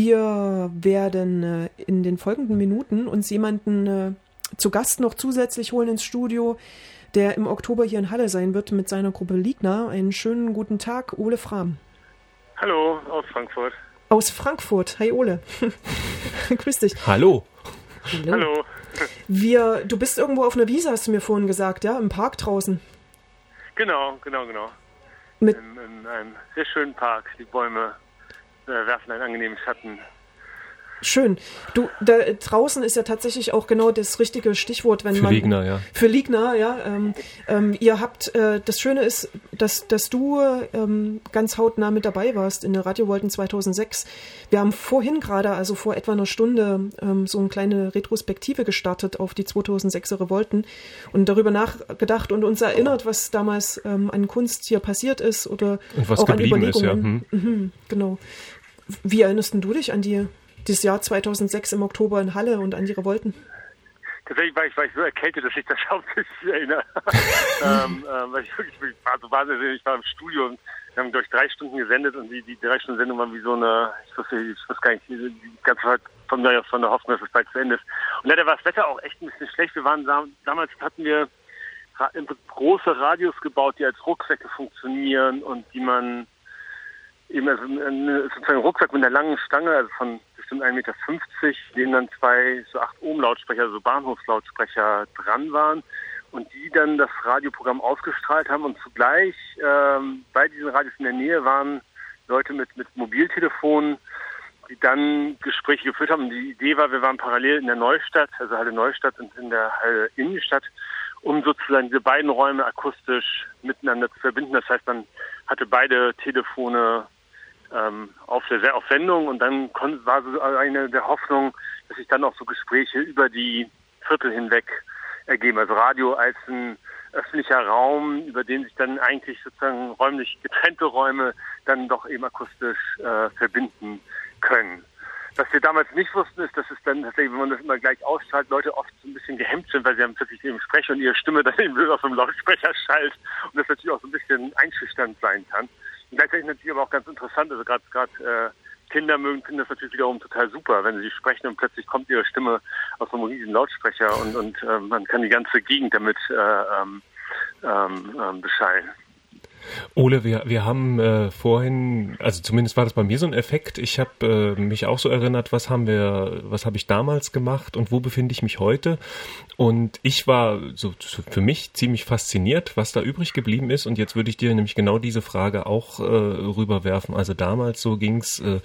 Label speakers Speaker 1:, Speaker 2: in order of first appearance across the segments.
Speaker 1: Wir werden äh, in den folgenden Minuten uns jemanden äh, zu Gast noch zusätzlich holen ins Studio, der im Oktober hier in Halle sein wird mit seiner Gruppe Liegner. Einen schönen guten Tag, Ole Fram.
Speaker 2: Hallo, aus Frankfurt.
Speaker 1: Aus Frankfurt. Hi Ole. Grüß dich.
Speaker 3: Hallo.
Speaker 2: Hallo. Hallo.
Speaker 1: Wir, du bist irgendwo auf einer Wiese, hast du mir vorhin gesagt, ja? Im Park draußen.
Speaker 2: Genau, genau, genau.
Speaker 1: Mit
Speaker 2: in, in einem sehr schönen Park. Die Bäume äh, werfen einen angenehmen Schatten
Speaker 1: Schön. Du, da draußen ist ja tatsächlich auch genau das richtige Stichwort, wenn
Speaker 3: für
Speaker 1: man.
Speaker 3: Für Liegner, ja.
Speaker 1: Für Liegner, ja. Ähm, ähm, ihr habt, äh, das Schöne ist, dass, dass du ähm, ganz hautnah mit dabei warst in der Radiovolten 2006. Wir haben vorhin gerade, also vor etwa einer Stunde, ähm, so eine kleine Retrospektive gestartet auf die 2006er Revolten und darüber nachgedacht und uns erinnert, was damals ähm, an Kunst hier passiert ist oder
Speaker 3: und was
Speaker 1: auch
Speaker 3: an Überlegungen.
Speaker 1: Ist, ja.
Speaker 3: Hm.
Speaker 1: Mhm, genau. Wie erinnerst du dich an die das Jahr 2006 im Oktober in Halle und an die Revolten?
Speaker 2: Tatsächlich war ich, war ich so erkältet, dass ich das hauptsächlich erinnere. ähm, äh, weil ich wirklich, war so wahnsinnig, ich war im Studio und wir haben durch drei Stunden gesendet und die, die drei Stunden Sendung waren wie so eine, ich wusste, ich wusste gar nicht, die ganze Zeit von mir aus von der Hoffnung, dass es bald zu Ende ist. Und leider war das Wetter auch echt ein bisschen schlecht. Wir waren da, damals hatten wir große Radios gebaut, die als Rucksäcke funktionieren und die man eben also eine, sozusagen Rucksack mit einer langen Stange, also von bestimmt 1,50 Meter, denen dann zwei so 8 Ohm Lautsprecher, also Bahnhofslautsprecher dran waren und die dann das Radioprogramm ausgestrahlt haben und zugleich ähm, bei diesen Radios in der Nähe waren Leute mit, mit Mobiltelefonen, die dann Gespräche geführt haben. Die Idee war, wir waren parallel in der Neustadt, also Halle Neustadt und in der Halle Innenstadt, um sozusagen diese beiden Räume akustisch miteinander zu verbinden. Das heißt, man hatte beide Telefone ähm, auf der auf Sendung und dann war so eine der Hoffnung, dass sich dann auch so Gespräche über die Viertel hinweg ergeben. Also Radio als ein öffentlicher Raum, über den sich dann eigentlich sozusagen räumlich getrennte Räume dann doch eben akustisch äh, verbinden können. Was wir damals nicht wussten, ist, dass es dann tatsächlich, wenn man das immer gleich ausstrahlt, Leute oft so ein bisschen gehemmt sind, weil sie haben plötzlich eben Sprecher und ihre Stimme dann eben auf dem Lautsprecher schallt und das natürlich auch so ein bisschen einschüchternd sein kann. Und gleichzeitig natürlich aber auch ganz interessant, also gerade gerade äh, Kinder mögen finden das natürlich wiederum total super, wenn sie sprechen und plötzlich kommt ihre Stimme aus einem riesigen Lautsprecher und, und äh, man kann die ganze Gegend damit äh, ähm, ähm, ähm beschallen.
Speaker 3: Ole, wir, wir haben äh, vorhin, also zumindest war das bei mir so ein Effekt. Ich habe äh, mich auch so erinnert, was haben wir, was habe ich damals gemacht und wo befinde ich mich heute? Und ich war so, so für mich ziemlich fasziniert, was da übrig geblieben ist. Und jetzt würde ich dir nämlich genau diese Frage auch äh, rüberwerfen. Also damals so ging's äh,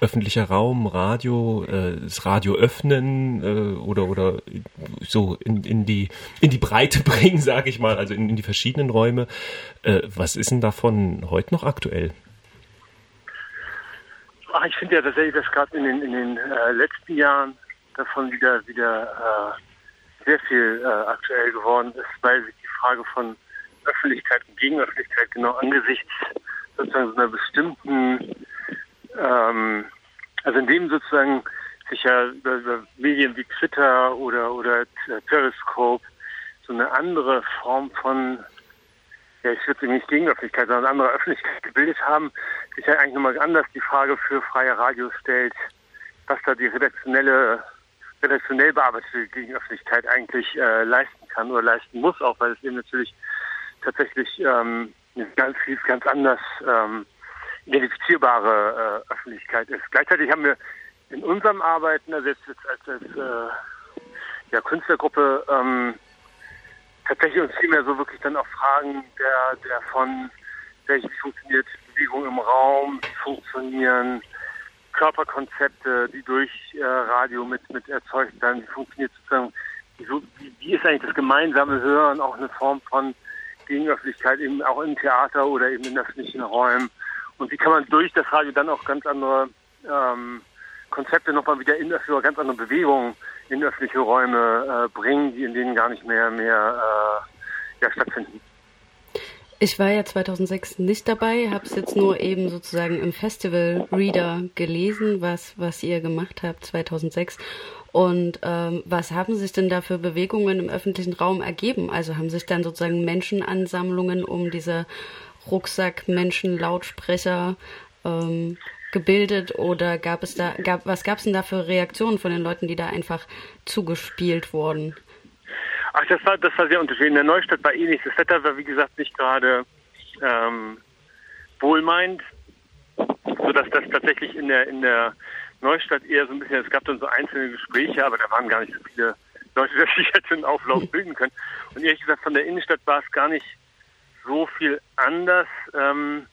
Speaker 3: öffentlicher Raum, Radio, äh, das Radio öffnen äh, oder oder so in, in die in die Breite bringen, sage ich mal, also in, in die verschiedenen Räume. Äh, was ist denn davon heute noch aktuell?
Speaker 2: Ach, ich finde ja tatsächlich, dass gerade in den in den äh, letzten Jahren davon wieder wieder äh, sehr viel äh, aktuell geworden ist, weil sich die Frage von Öffentlichkeit und Gegenöffentlichkeit genau angesichts sozusagen so einer bestimmten ähm, also indem sozusagen sich ja über Medien wie Twitter oder oder Periscope so eine andere Form von ja, ich würde nicht Gegenöffentlichkeit, sondern eine andere Öffentlichkeit gebildet haben, sich ja eigentlich nochmal anders die Frage für freie Radio stellt, was da die redaktionelle, redaktionell bearbeitete Gegenöffentlichkeit eigentlich äh, leisten kann oder leisten muss, auch weil es eben natürlich tatsächlich ähm, ganz ganz anders ähm, identifizierbare äh, Öffentlichkeit ist. Gleichzeitig haben wir in unserem Arbeiten, also jetzt, jetzt als, als äh, ja, Künstlergruppe, ähm, tatsächlich uns vielmehr so wirklich dann auch Fragen der, der von, wie funktioniert Bewegung im Raum, wie funktionieren Körperkonzepte, die durch äh, Radio mit, mit erzeugt werden, wie funktioniert sozusagen, wie, wie ist eigentlich das gemeinsame Hören auch eine Form von Gegenöffentlichkeit eben auch im Theater oder eben in öffentlichen Räumen? Und wie kann man durch das Radio dann auch ganz andere ähm, Konzepte nochmal wieder in öffentliche, ganz andere Bewegungen in öffentliche Räume äh, bringen, die in denen gar nicht mehr mehr äh, ja, stattfinden.
Speaker 4: Ich war ja 2006 nicht dabei, habe es jetzt nur eben sozusagen im Festival Reader gelesen, was, was ihr gemacht habt 2006. Und ähm, was haben sich denn da für Bewegungen im öffentlichen Raum ergeben? Also haben sich dann sozusagen Menschenansammlungen um diese Rucksack, Menschen, Lautsprecher ähm, gebildet oder gab es da, gab, was gab es denn da für Reaktionen von den Leuten, die da einfach zugespielt wurden?
Speaker 2: Ach, das war, das war sehr unterschiedlich. In der Neustadt war ähnlich. Das Wetter war, wie gesagt, nicht gerade ähm, wohlmeint, sodass das tatsächlich in der, in der Neustadt eher so ein bisschen, es gab dann so einzelne Gespräche, aber da waren gar nicht so viele Leute, dass sich jetzt einen Auflauf bilden können. Und ehrlich gesagt, von der Innenstadt war es gar nicht so viel anders. Ähm,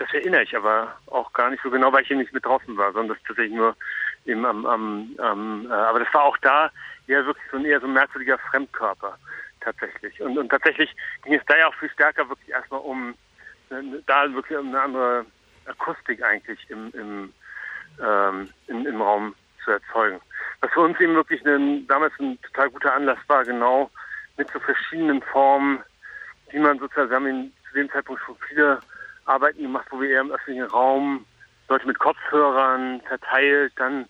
Speaker 2: das erinnere ich aber auch gar nicht so genau, weil ich hier nicht mit draußen war, sondern das tatsächlich nur eben am, am, am äh, aber das war auch da eher wirklich so ein eher so ein merkwürdiger Fremdkörper tatsächlich. Und, und tatsächlich ging es da ja auch viel stärker wirklich erstmal um äh, da wirklich um eine andere Akustik eigentlich im, im, ähm, im, im Raum zu erzeugen. Was für uns eben wirklich ein, damals ein total guter Anlass war, genau mit so verschiedenen Formen, die man sozusagen, wir haben in, zu dem Zeitpunkt schon viele Arbeiten gemacht, wo wir eher im öffentlichen Raum Leute mit Kopfhörern verteilt, dann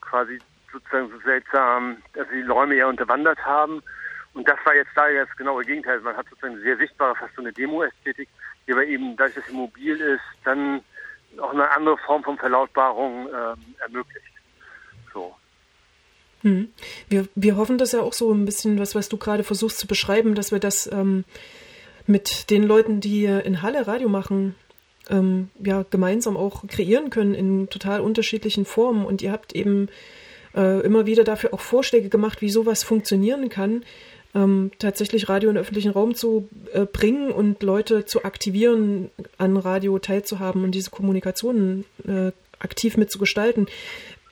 Speaker 2: quasi sozusagen so seltsam, dass sie die Räume eher unterwandert haben. Und das war jetzt da jetzt genau das Gegenteil. Man hat sozusagen sehr sichtbare, fast so eine Demo-Ästhetik, die aber eben, dadurch, dass sie mobil ist, dann auch eine andere Form von Verlautbarung ähm, ermöglicht. So.
Speaker 1: Hm. Wir, wir hoffen das ja auch so ein bisschen, was, was du gerade versuchst zu beschreiben, dass wir das ähm, mit den Leuten, die in Halle Radio machen, ähm, ja, gemeinsam auch kreieren können in total unterschiedlichen Formen. Und ihr habt eben äh, immer wieder dafür auch Vorschläge gemacht, wie sowas funktionieren kann, ähm, tatsächlich Radio in den öffentlichen Raum zu äh, bringen und Leute zu aktivieren, an Radio teilzuhaben und diese Kommunikation äh, aktiv mitzugestalten.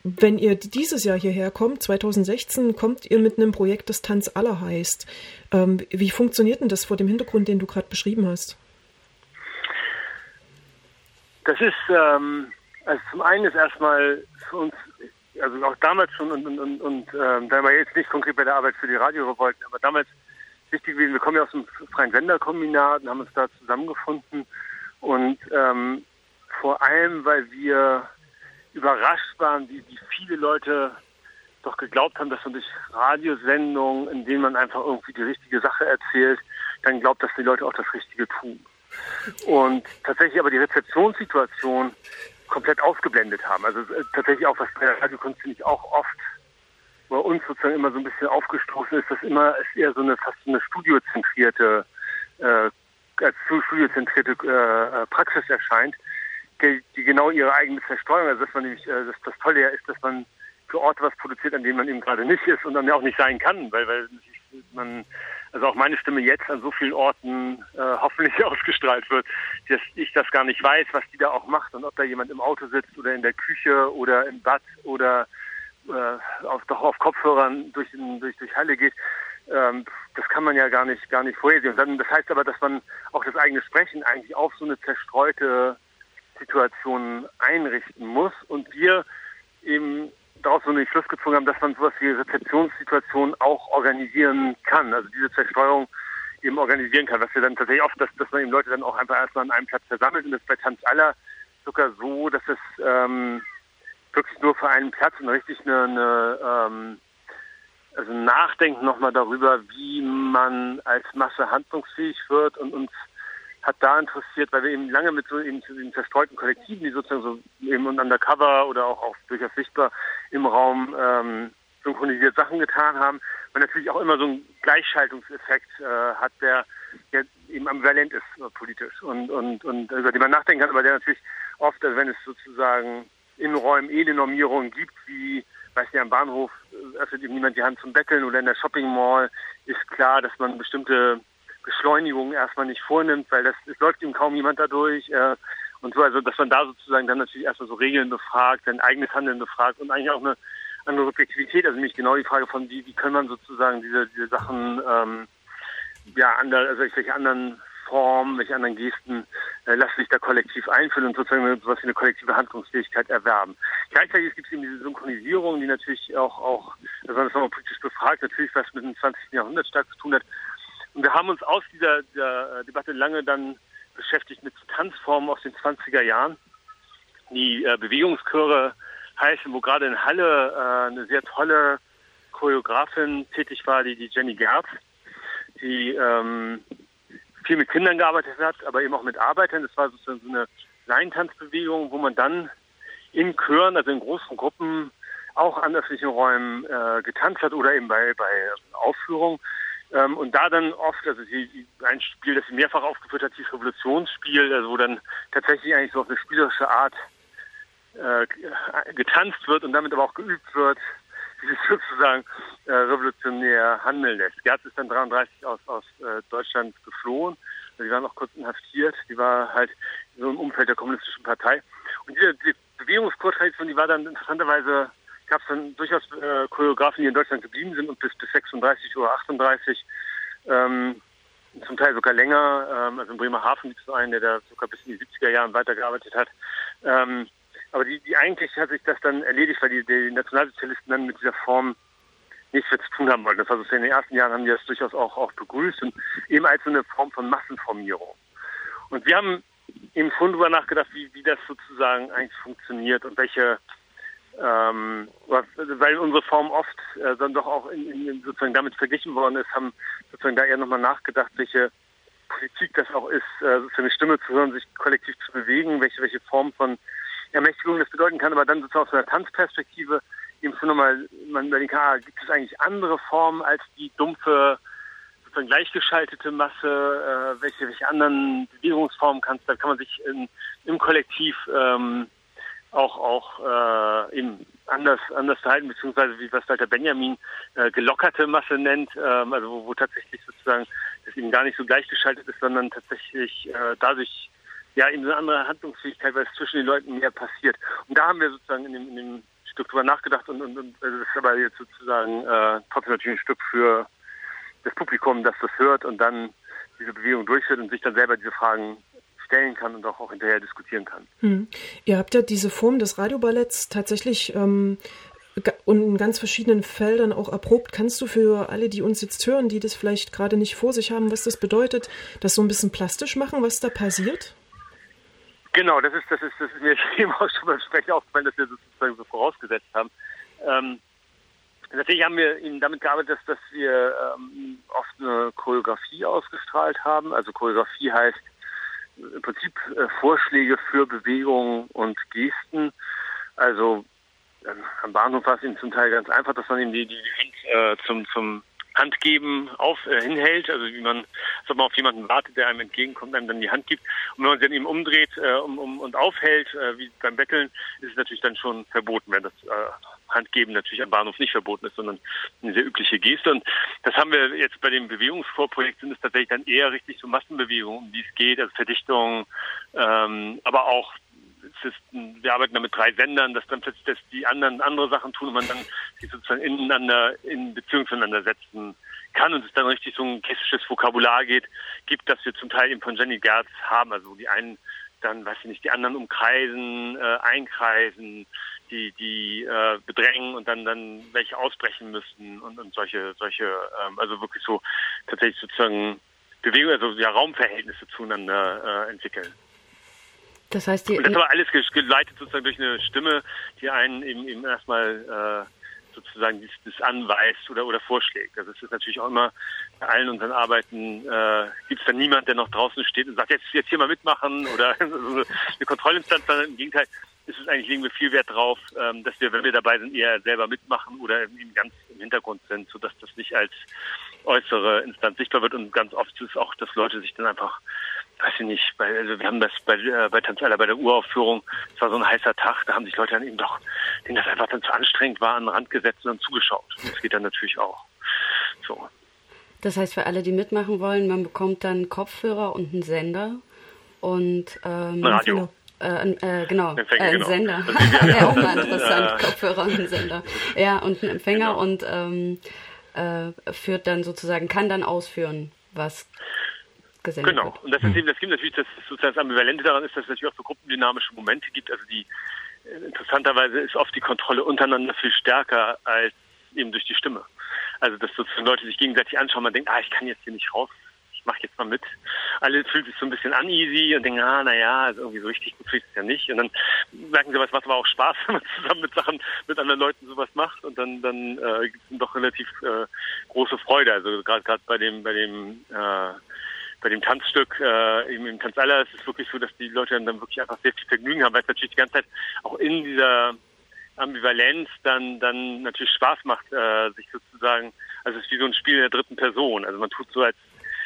Speaker 1: Wenn ihr dieses Jahr hierher kommt, 2016, kommt ihr mit einem Projekt, das Tanz aller heißt. Ähm, wie funktioniert denn das vor dem Hintergrund, den du gerade beschrieben hast?
Speaker 2: Das ist, ähm, also zum einen ist erstmal für uns, also auch damals schon und, und, und, und ähm, da war jetzt nicht konkret bei der Arbeit für die Radiorevolten, aber damals wichtig gewesen, wir kommen ja aus dem Freien Senderkombinat und haben uns da zusammengefunden und ähm, vor allem, weil wir überrascht waren, wie, wie viele Leute doch geglaubt haben, dass man durch Radiosendungen, in denen man einfach irgendwie die richtige Sache erzählt, dann glaubt, dass die Leute auch das Richtige tun. Und tatsächlich aber die Rezeptionssituation komplett ausgeblendet haben. Also äh, tatsächlich auch, was bei der Radiokunst finde auch oft bei uns sozusagen immer so ein bisschen aufgestoßen ist, dass immer es eher so eine fast eine studiozentrierte, äh, als studiozentrierte äh, Praxis erscheint, die, die genau ihre eigene Zerstreuung, also dass man nämlich, äh, das, das Tolle ja ist, dass man für Orte was produziert, an denen man eben gerade nicht ist und dann ja auch nicht sein kann, weil, weil man, also auch meine Stimme jetzt an so vielen Orten äh, hoffentlich ausgestrahlt wird, dass ich das gar nicht weiß, was die da auch macht und ob da jemand im Auto sitzt oder in der Küche oder im Bad oder äh, auf, doch auf Kopfhörern durch, durch, durch Halle geht. Ähm, das kann man ja gar nicht, gar nicht vorhersehen. Und dann, das heißt aber, dass man auch das eigene Sprechen eigentlich auf so eine zerstreute Situation einrichten muss und wir eben daraus so einen Schluss gezogen haben, dass man sowas wie Rezeptionssituationen auch organisieren kann. Also diese Zerstreuung eben organisieren kann. Was wir dann tatsächlich oft, dass, dass man eben Leute dann auch einfach erstmal an einem Platz versammelt und das bei Tanz aller sogar so, dass es ähm, wirklich nur für einen Platz und richtig eine, eine ähm, also Nachdenken nochmal darüber, wie man als Masse handlungsfähig wird und uns hat da interessiert, weil wir eben lange mit so eben zu den zerstreuten Kollektiven, die sozusagen so eben undercover oder auch, auch durchaus sichtbar im Raum ähm, synchronisiert Sachen getan haben, man natürlich auch immer so einen Gleichschaltungseffekt äh, hat, der, der eben ambivalent ist äh, politisch. Und, und, und über den man nachdenken kann, aber der natürlich oft, also wenn es sozusagen in Räumen eh eine Normierung gibt, wie weiß nicht, am Bahnhof äh, öffnet ihm niemand die Hand zum Betteln oder in der Shopping Mall ist klar, dass man bestimmte Beschleunigung erstmal nicht vornimmt, weil das es läuft ihm kaum jemand dadurch. Äh, und so, also dass man da sozusagen dann natürlich erstmal so Regeln befragt, sein eigenes Handeln befragt und eigentlich auch eine andere Subjektivität, also nämlich genau die Frage von wie, wie kann man sozusagen diese diese Sachen ähm, ja andere, also welche anderen Formen, welche anderen Gesten äh, lassen sich da kollektiv einführen und sozusagen sowas wie eine kollektive Handlungsfähigkeit erwerben. Gleichzeitig gibt es eben diese Synchronisierung, die natürlich auch, auch, also das nochmal politisch befragt, natürlich was mit dem 20. Jahrhundert stark zu tun hat, und wir haben uns aus dieser, dieser Debatte lange dann beschäftigt mit Tanzformen aus den 20er Jahren, die äh, Bewegungschöre heißen, wo gerade in Halle äh, eine sehr tolle Choreografin tätig war, die, die Jenny Gerz, die ähm, viel mit Kindern gearbeitet hat, aber eben auch mit Arbeitern. Das war sozusagen so eine Laientanzbewegung, wo man dann in Chören, also in großen Gruppen, auch an öffentlichen Räumen äh, getanzt hat oder eben bei, bei Aufführungen. Ähm, und da dann oft, also sie, ein Spiel, das sie mehrfach aufgeführt hat, dieses Revolutionsspiel, also wo dann tatsächlich eigentlich so auf eine spielerische Art äh, getanzt wird und damit aber auch geübt wird, wie sich sozusagen äh, revolutionär handeln lässt. Gerz ist dann 33 aus, aus äh, Deutschland geflohen. Sie war noch kurz inhaftiert. Die war halt so im Umfeld der kommunistischen Partei. Und diese, die Bewegungskurtradition, die war dann interessanterweise gab es dann durchaus äh, Choreografen, die in Deutschland geblieben sind und bis, bis 36 oder 38, ähm, zum Teil sogar länger. Ähm, also in Bremerhaven gibt es einen, der da sogar bis in die 70er Jahren weitergearbeitet hat. Ähm, aber die, die eigentlich hat sich das dann erledigt, weil die, die Nationalsozialisten dann mit dieser Form nichts mehr zu tun haben wollten. Das war so in den ersten Jahren haben die das durchaus auch, auch begrüßt und eben als eine Form von Massenformierung. Und wir haben eben schon darüber nachgedacht, wie, wie das sozusagen eigentlich funktioniert und welche ähm, was, weil unsere Form oft äh, dann doch auch in, in, sozusagen damit verglichen worden ist, haben sozusagen da eher nochmal nachgedacht, welche Politik das auch ist, äh, sozusagen eine Stimme zu hören, sich kollektiv zu bewegen, welche, welche Form von Ermächtigung das bedeuten kann, aber dann sozusagen aus einer Tanzperspektive eben schon nochmal, man überlegen kann, ah, gibt es eigentlich andere Formen als die dumpfe, sozusagen gleichgeschaltete Masse, äh, welche, welche anderen Bewegungsformen kannst, da kann man sich in, im Kollektiv ähm, auch auch äh, eben anders anders verhalten, beziehungsweise wie was Walter Benjamin äh, gelockerte Masse nennt, ähm, also wo, wo tatsächlich sozusagen das eben gar nicht so gleichgeschaltet ist, sondern tatsächlich äh, dadurch ja eben eine andere Handlungsfähigkeit, weil es zwischen den Leuten mehr passiert. Und da haben wir sozusagen in dem, in dem Stück drüber nachgedacht und, und, und also das ist aber jetzt sozusagen äh, trotzdem natürlich ein Stück für das Publikum, das das hört und dann diese Bewegung durchführt und sich dann selber diese Fragen stellen kann und auch, auch hinterher diskutieren kann.
Speaker 1: Hm. Ihr habt ja diese Form des Radioballetts tatsächlich ähm, und in ganz verschiedenen Feldern auch erprobt. Kannst du für alle, die uns jetzt hören, die das vielleicht gerade nicht vor sich haben, was das bedeutet, das so ein bisschen plastisch machen, was da passiert?
Speaker 2: Genau, das ist, das ist, das ist mir eben auch schon beim Sprechen aufgefallen, dass wir das sozusagen so vorausgesetzt haben. Ähm, Natürlich haben wir eben damit gearbeitet, dass, dass wir ähm, oft eine Choreografie ausgestrahlt haben. Also Choreografie heißt im Prinzip äh, Vorschläge für Bewegungen und Gesten. Also äh, am Bahnhof war es eben zum Teil ganz einfach, dass man ihm die, die Hand äh, zum, zum Handgeben auf äh, hinhält, also wie man, als man auf jemanden wartet, der einem entgegenkommt, einem dann die Hand gibt. Und wenn man sie dann eben umdreht äh, um, um, und aufhält, äh, wie beim Betteln, ist es natürlich dann schon verboten, wenn das äh, Handgeben natürlich am Bahnhof nicht verboten ist, sondern eine sehr übliche Geste. Und das haben wir jetzt bei dem Bewegungsvorprojekt sind es tatsächlich dann eher richtig so Massenbewegungen, um die es geht, also Verdichtung, ähm, aber auch ist, wir arbeiten da mit drei Sendern, dass dann plötzlich dass die anderen andere Sachen tun und man dann sich sozusagen ineinander in Beziehung zueinander setzen kann und es dann richtig so ein hessisches Vokabular geht, gibt, dass wir zum Teil eben von Jenny Gerz haben, also die einen dann, weiß ich nicht, die anderen umkreisen, äh, einkreisen, die, die äh, bedrängen und dann dann welche ausbrechen müssen und, und solche, solche, ähm, also wirklich so tatsächlich sozusagen Bewegung, also ja Raumverhältnisse zueinander äh, entwickeln.
Speaker 4: Das heißt, die,
Speaker 2: und das aber alles geleitet sozusagen durch eine Stimme, die einen eben, eben erstmal äh, sozusagen das, anweist oder, oder vorschlägt. Also es ist natürlich auch immer bei allen unseren Arbeiten äh, gibt es dann niemand, der noch draußen steht und sagt, jetzt, jetzt hier mal mitmachen oder eine Kontrollinstanz, sondern im Gegenteil ist es eigentlich, legen wir viel Wert drauf, ähm, dass wir, wenn wir dabei sind, eher selber mitmachen oder eben ganz im Hintergrund sind, sodass das nicht als äußere Instanz sichtbar wird und ganz oft ist es auch, dass Leute sich dann einfach weiß ich nicht, bei, also wir haben das bei, äh, bei Tanzella bei der Uraufführung, es war so ein heißer Tag, da haben sich Leute dann eben doch, denen das einfach dann zu anstrengend war, an den Rand gesetzt und dann zugeschaut. Das geht dann natürlich auch. So.
Speaker 4: Das heißt, für alle, die mitmachen wollen, man bekommt dann Kopfhörer und einen Sender und ähm,
Speaker 2: ein Radio.
Speaker 4: Äh, äh, genau,
Speaker 2: Empfänger,
Speaker 4: äh,
Speaker 2: genau.
Speaker 4: Sender. Ja, auch mal interessant,
Speaker 2: äh,
Speaker 4: Kopfhörer und ein Sender. Ja, und ein Empfänger
Speaker 2: Genau.
Speaker 4: und ähm, äh, führt dann sozusagen, kann dann ausführen, was gesendet
Speaker 2: Genau.
Speaker 4: wird.
Speaker 2: Und das ist eben, das gibt natürlich das sozusagen das Ambivalente daran ist, dass es natürlich auch so gruppendynamische Momente gibt. Also die äh, interessanterweise ist oft die Kontrolle untereinander viel stärker als eben durch die Stimme. Also dass sozusagen Leute sich gegenseitig anschauen, man denkt, ah, ich kann jetzt hier nicht raus, ich mache jetzt mal mit. Alle fühlen sich so ein bisschen uneasy und denken, ah, naja, also irgendwie so richtig gut fühlt es ja nicht. Und dann merken sie, was macht aber auch Spaß, wenn man zusammen mit Sachen, mit anderen Leuten sowas macht und dann dann äh, gibt es doch relativ äh, große Freude. Also gerade gerade bei dem bei dem äh, bei dem Tanzstück, äh, eben im Tanz aller, ist es wirklich so, dass die Leute dann wirklich einfach sehr viel Vergnügen haben, weil es natürlich die ganze Zeit auch in dieser Ambivalenz dann dann natürlich Spaß macht, äh, sich sozusagen, also es ist wie so ein Spiel in der dritten Person. Also man tut so als,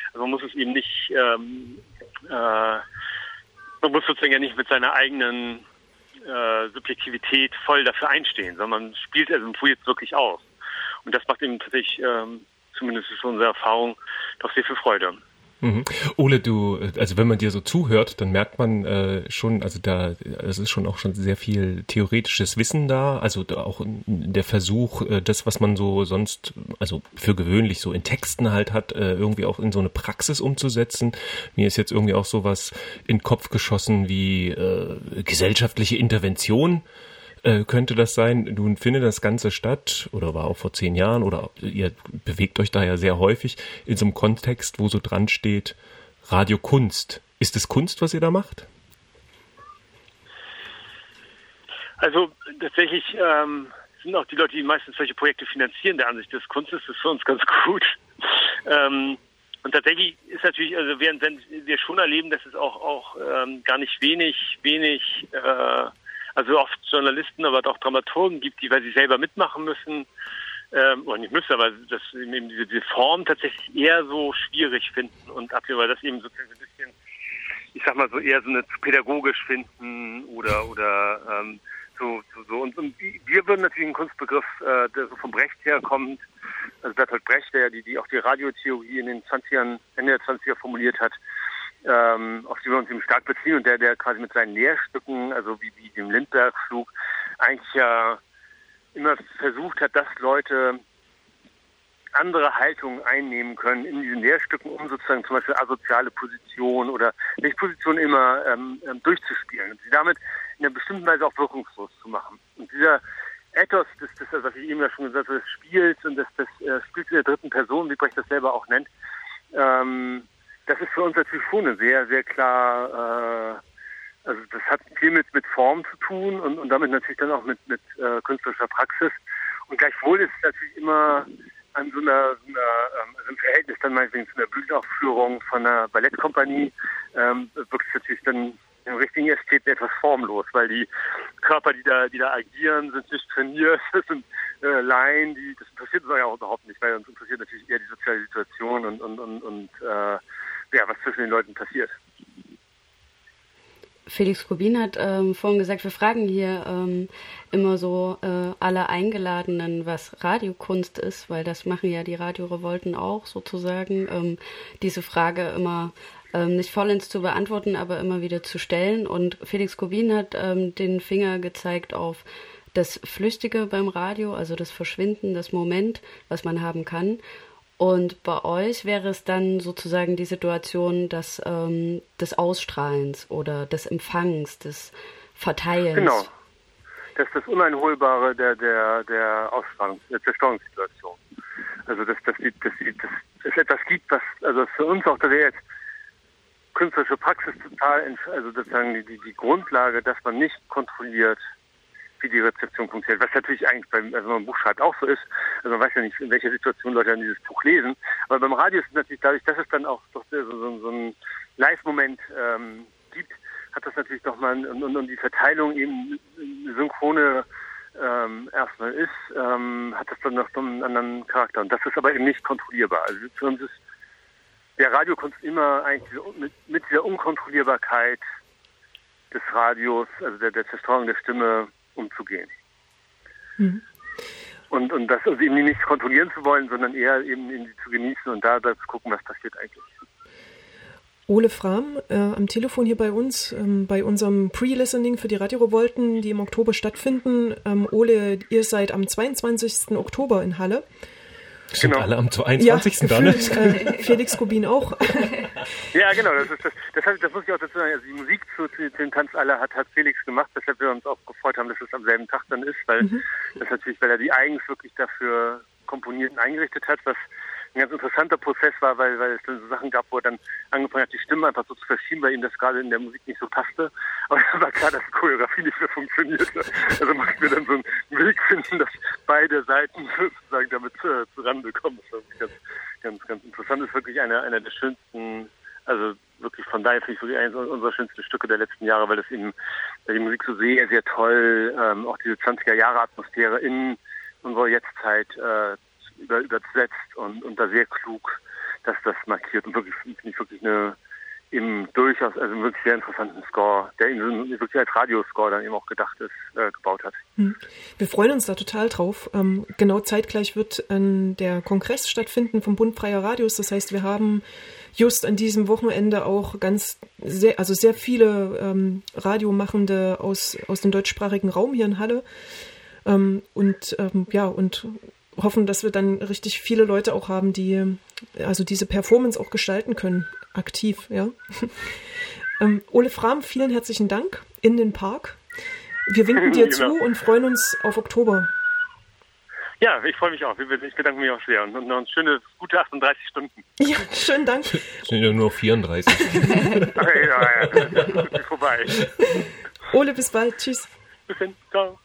Speaker 2: also man muss es eben nicht, ähm, äh, man muss sozusagen ja nicht mit seiner eigenen äh, Subjektivität voll dafür einstehen, sondern man spielt also jetzt wirklich aus. Und das macht eben tatsächlich, ähm, zumindest ist unsere Erfahrung, doch sehr viel Freude.
Speaker 3: Mhm. Ole, du, also wenn man dir so zuhört, dann merkt man äh, schon, also da, es ist schon auch schon sehr viel theoretisches Wissen da, also da auch der Versuch, äh, das, was man so sonst, also für gewöhnlich so in Texten halt hat, äh, irgendwie auch in so eine Praxis umzusetzen. Mir ist jetzt irgendwie auch sowas in den Kopf geschossen wie äh, gesellschaftliche Intervention äh, könnte das sein, nun findet das Ganze statt oder war auch vor zehn Jahren oder ihr bewegt euch da ja sehr häufig in so einem Kontext, wo so dran steht, Radiokunst. Ist es Kunst, was ihr da macht?
Speaker 2: Also tatsächlich ähm, sind auch die Leute, die meistens solche Projekte finanzieren, der Ansicht des Kunstes, ist für uns ganz gut. Ähm, und tatsächlich ist natürlich, also während wir schon erleben, dass es auch auch ähm, gar nicht wenig, wenig äh, also oft Journalisten, aber auch Dramaturgen gibt, die, weil sie selber mitmachen müssen, ähm, oder nicht müssen, aber das eben diese, diese Form tatsächlich eher so schwierig finden und abgeben, weil das eben sozusagen ein bisschen, ich sag mal so eher so eine zu pädagogisch finden oder oder ähm, so, so, so. Und, und wir würden natürlich einen Kunstbegriff, äh, der so vom Brecht herkommt, also Bertolt Brecht, der die, die auch die Radiotheorie in den 20ern, Ende der 20er formuliert hat, ähm, auf die wir uns eben stark beziehen und der, der quasi mit seinen Lehrstücken, also wie, wie dem Lindbergh-Flug, eigentlich ja immer versucht hat, dass Leute andere Haltungen einnehmen können in diesen Lehrstücken, um sozusagen zum Beispiel asoziale Positionen oder welche Position immer ähm, ähm, durchzuspielen und sie damit in einer bestimmten Weise auch wirkungslos zu machen. Und dieser Ethos, das, das was ich eben ja schon gesagt habe, des Spiels und des, des äh, Spiels in der dritten Person, wie Brecht das selber auch nennt, ähm, das ist für uns schon eine sehr, sehr klar, äh, also das hat viel mit, mit Form zu tun und, und damit natürlich dann auch mit, mit äh, künstlerischer Praxis. Und gleichwohl ist es natürlich immer an so einer, so einer ähm, also im Verhältnis dann meinetwegen zu einer Bühnenaufführung von einer Ballettkompanie, ähm, wirkt es natürlich dann im richtigen Ästheten etwas formlos, weil die Körper, die da, die da agieren, sind nicht trainiert, das sind äh, Laien, die, das interessiert uns ja auch überhaupt nicht, weil uns interessiert natürlich eher die soziale Situation und, und, und, und äh, ja, was zwischen den Leuten passiert.
Speaker 4: Felix Kubin hat ähm, vorhin gesagt, wir fragen hier ähm, immer so äh, alle Eingeladenen, was Radiokunst ist, weil das machen ja die Radiorevolten auch sozusagen. Ähm, diese Frage immer ähm, nicht vollends zu beantworten, aber immer wieder zu stellen. Und Felix Kubin hat ähm, den Finger gezeigt auf das Flüchtige beim Radio, also das Verschwinden, das Moment, was man haben kann. Und bei euch wäre es dann sozusagen die Situation des, ähm, des Ausstrahlens oder des Empfangs, des Verteilens.
Speaker 2: Genau. Das ist das Uneinholbare der, der, der Ausstrahlung, der Zerstörungssituation. Also, dass, dass, dass, dass es etwas gibt, was, also für uns auch, wäre jetzt künstlerische Praxis total, also sozusagen die, die, die Grundlage, dass man nicht kontrolliert, wie die Rezeption funktioniert. Was natürlich eigentlich beim, also wenn man ein Buch schreibt, auch so ist. Also man weiß ja nicht, in welcher Situation Leute dann dieses Buch lesen. Aber beim Radio ist es natürlich dadurch, dass es dann auch so, so, so ein Live-Moment ähm, gibt, hat das natürlich nochmal, und, und, und die Verteilung eben synchrone ähm, erstmal ist, ähm, hat das dann noch einen anderen Charakter. Und das ist aber eben nicht kontrollierbar. Also für uns ist der Radiokunst immer eigentlich mit, mit dieser Unkontrollierbarkeit des Radios, also der, der Zerstreuung der Stimme umzugehen. Mhm. Und, und das also eben nicht kontrollieren zu wollen, sondern eher eben sie zu genießen und da, da zu gucken, was passiert eigentlich.
Speaker 1: Ole Fram äh, am Telefon hier bei uns, ähm, bei unserem Pre-Listening für die Radiorevolten, die im Oktober stattfinden. Ähm, Ole, ihr seid am 22. Oktober in Halle.
Speaker 3: Sind genau. alle am 22. Ja, dann?
Speaker 1: Äh, Felix Kubin auch.
Speaker 2: ja, genau. Das, ist das, das, heißt, das muss ich auch dazu sagen. Also die Musik zu, zu den Tanz aller hat, hat Felix gemacht, weshalb wir uns auch gefreut haben, dass es am selben Tag dann ist, weil mhm. das natürlich, weil er die eigens wirklich dafür komponiert und eingerichtet hat, was ein ganz interessanter Prozess war, weil, weil es dann so Sachen gab, wo er dann angefangen hat, die Stimme einfach so zu verschieben, weil ihm das gerade in der Musik nicht so passte. Aber dann war klar, dass die Choreografie nicht mehr funktionierte. Also mussten wir dann so einen Weg finden, dass beide Seiten sozusagen damit äh, zurande kommen. Das war ganz, ganz, ganz interessant. Das ist wirklich einer, einer der schönsten Also wirklich von daher finde ich wirklich eines unserer schönsten Stücke der letzten Jahre, weil das eben, weil die Musik so sehr, sehr toll, ähm, auch diese 20er Jahre Atmosphäre in unserer Jetztzeit äh, über, übersetzt und, und da sehr klug, dass das markiert und wirklich, finde ich wirklich eine, eben durchaus, also einen wirklich sehr interessanten Score, der eben wirklich als Radioscore dann eben auch gedacht ist, äh, gebaut hat. Hm.
Speaker 1: Wir freuen uns da total drauf. Ähm, genau zeitgleich wird ähm, der Kongress stattfinden vom Bund Freier Radios. Das heißt, wir haben just an diesem Wochenende auch ganz sehr, also sehr viele ähm, Radiomachende aus, aus dem deutschsprachigen Raum hier in Halle. Ähm, und ähm, ja, und hoffen, dass wir dann richtig viele Leute auch haben, die also diese Performance auch gestalten können, aktiv, ja. ähm, Ole Fram, vielen herzlichen Dank in den Park. Wir winken dir genau. zu und freuen uns auf Oktober.
Speaker 2: Ja, ich freue mich auch. Ich bedanke mich auch sehr. Und noch ein schönes, gute 38 Stunden.
Speaker 1: Ja, schönen Dank.
Speaker 3: Es sind ja nur 34.
Speaker 2: okay, ja, ja, vorbei.
Speaker 1: Ole, bis bald. Tschüss.
Speaker 2: Bis dann. Ciao.